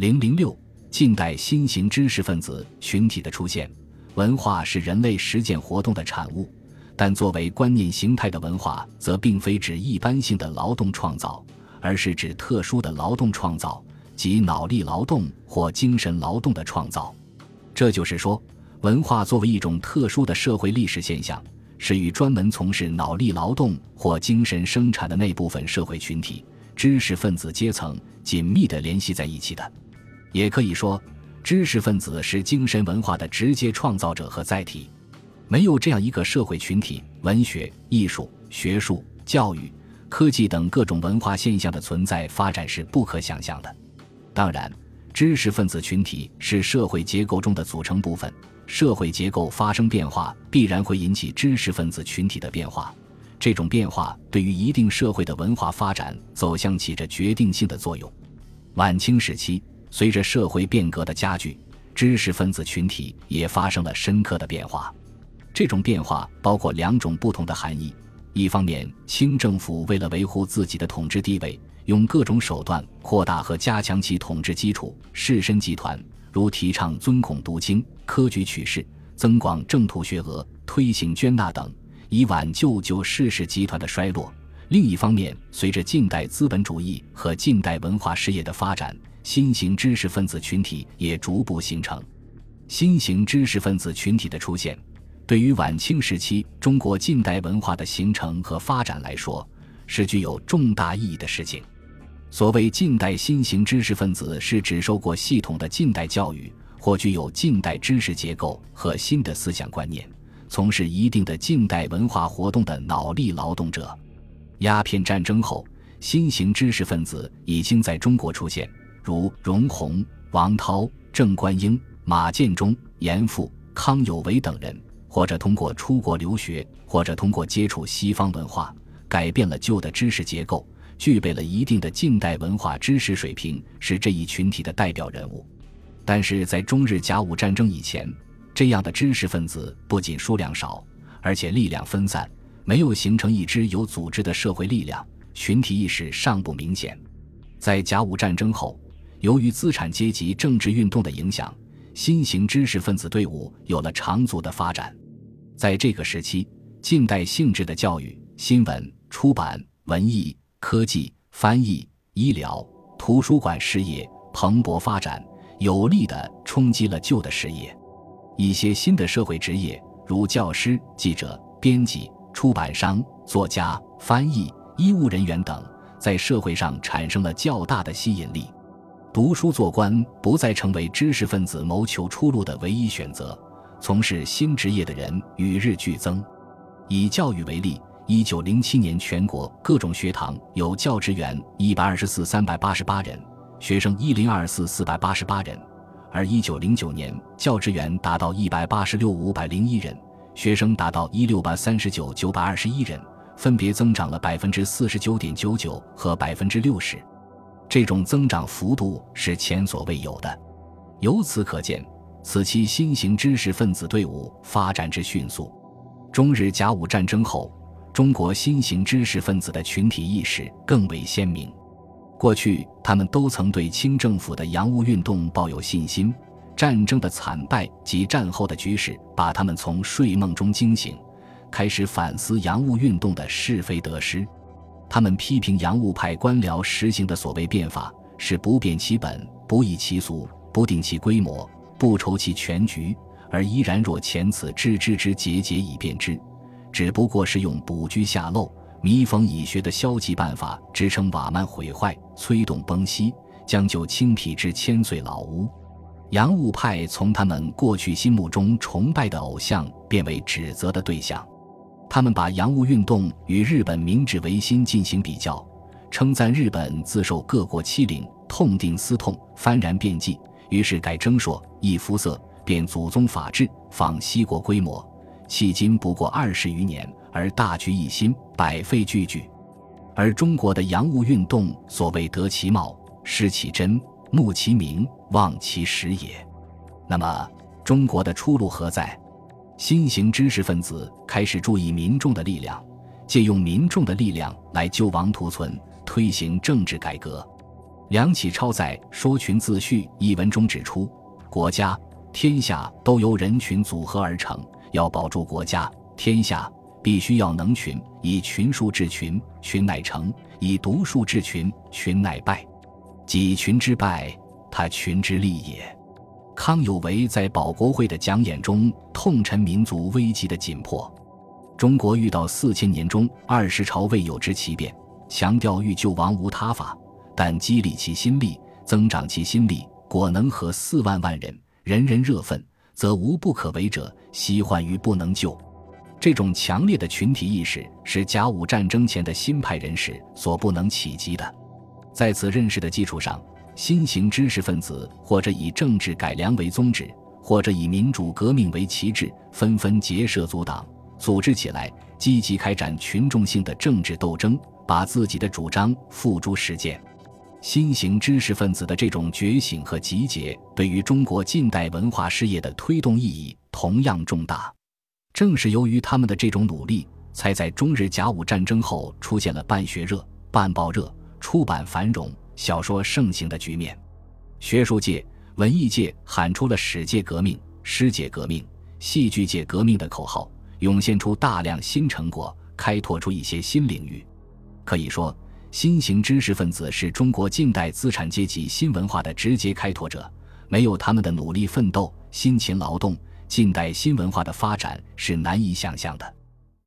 零零六，近代新型知识分子群体的出现。文化是人类实践活动的产物，但作为观念形态的文化，则并非指一般性的劳动创造，而是指特殊的劳动创造，即脑力劳动或精神劳动的创造。这就是说，文化作为一种特殊的社会历史现象，是与专门从事脑力劳动或精神生产的那部分社会群体——知识分子阶层紧密地联系在一起的。也可以说，知识分子是精神文化的直接创造者和载体。没有这样一个社会群体，文学、艺术、学术、教育、科技等各种文化现象的存在发展是不可想象的。当然，知识分子群体是社会结构中的组成部分，社会结构发生变化，必然会引起知识分子群体的变化。这种变化对于一定社会的文化发展走向起着决定性的作用。晚清时期。随着社会变革的加剧，知识分子群体也发生了深刻的变化。这种变化包括两种不同的含义：一方面，清政府为了维护自己的统治地位，用各种手段扩大和加强其统治基础；士绅集团如提倡尊孔读经、科举取士、增广正途学额、推行捐纳等，以挽救旧士氏集团的衰落。另一方面，随着近代资本主义和近代文化事业的发展，新型知识分子群体也逐步形成。新型知识分子群体的出现，对于晚清时期中国近代文化的形成和发展来说，是具有重大意义的事情。所谓近代新型知识分子，是指受过系统的近代教育或具有近代知识结构和新的思想观念，从事一定的近代文化活动的脑力劳动者。鸦片战争后，新型知识分子已经在中国出现。如荣闳、王涛、郑观应、马建忠、严复、康有为等人，或者通过出国留学，或者通过接触西方文化，改变了旧的知识结构，具备了一定的近代文化知识水平，是这一群体的代表人物。但是在中日甲午战争以前，这样的知识分子不仅数量少，而且力量分散，没有形成一支有组织的社会力量，群体意识尚不明显。在甲午战争后。由于资产阶级政治运动的影响，新型知识分子队伍有了长足的发展。在这个时期，近代性质的教育、新闻、出版、文艺、科技、翻译、医疗、图书馆事业蓬勃发展，有力地冲击了旧的事业。一些新的社会职业，如教师、记者、编辑、出版商、作家、翻译、医务人员等，在社会上产生了较大的吸引力。读书做官不再成为知识分子谋求出路的唯一选择，从事新职业的人与日俱增。以教育为例，一九零七年全国各种学堂有教职员一百二十四三百八十八人，学生一零二四四百八十八人；而一九零九年教职员达到一百八十六五百零一人，学生达到一六百三十九九百二十一人，分别增长了百分之四十九点九九和百分之六十。这种增长幅度是前所未有的，由此可见，此期新型知识分子队伍发展之迅速。中日甲午战争后，中国新型知识分子的群体意识更为鲜明。过去，他们都曾对清政府的洋务运动抱有信心，战争的惨败及战后的局势把他们从睡梦中惊醒，开始反思洋务运动的是非得失。他们批评洋务派官僚实行的所谓变法是不变其本、不易其俗、不定其规模、不筹其全局，而依然若前此之之之节节以变之，只不过是用补居下漏、弥缝已学的消极办法支撑瓦慢毁坏、催动崩析，将就清皮之千岁老屋。洋务派从他们过去心目中崇拜的偶像变为指责的对象。他们把洋务运动与日本明治维新进行比较，称赞日本自受各国欺凌，痛定思痛，幡然变计，于是改征硕，易肤色，变祖宗法制，仿西国规模。迄今不过二十余年，而大局一新，百废俱举。而中国的洋务运动，所谓得其貌，失其真，慕其名，忘其实也。那么，中国的出路何在？新型知识分子开始注意民众的力量，借用民众的力量来救亡图存，推行政治改革。梁启超在《说群自序》一文中指出，国家、天下都由人群组合而成，要保住国家、天下，必须要能群，以群数治群，群乃成；以独数治群，群乃败。己群之败，他群之利也。康有为在保国会的讲演中痛陈民族危机的紧迫。中国遇到四千年中二十朝未有之奇变，强调欲救亡无他法。但激励其心力，增长其心力，果能和四万万人，人人热愤，则无不可为者。惜患于不能救。这种强烈的群体意识是甲午战争前的新派人士所不能企及的。在此认识的基础上，新型知识分子或者以政治改良为宗旨，或者以民主革命为旗帜，纷纷结社组党，组织起来，积极开展群众性的政治斗争，把自己的主张付诸实践。新型知识分子的这种觉醒和集结，对于中国近代文化事业的推动意义同样重大。正是由于他们的这种努力，才在中日甲午战争后出现了办学热、办报热、出版繁荣、小说盛行的局面。学术界、文艺界喊出了“史界革命”“诗界革命”“戏剧界革命”的口号，涌现出大量新成果，开拓出一些新领域。可以说。新型知识分子是中国近代资产阶级新文化的直接开拓者，没有他们的努力奋斗、辛勤劳动，近代新文化的发展是难以想象的。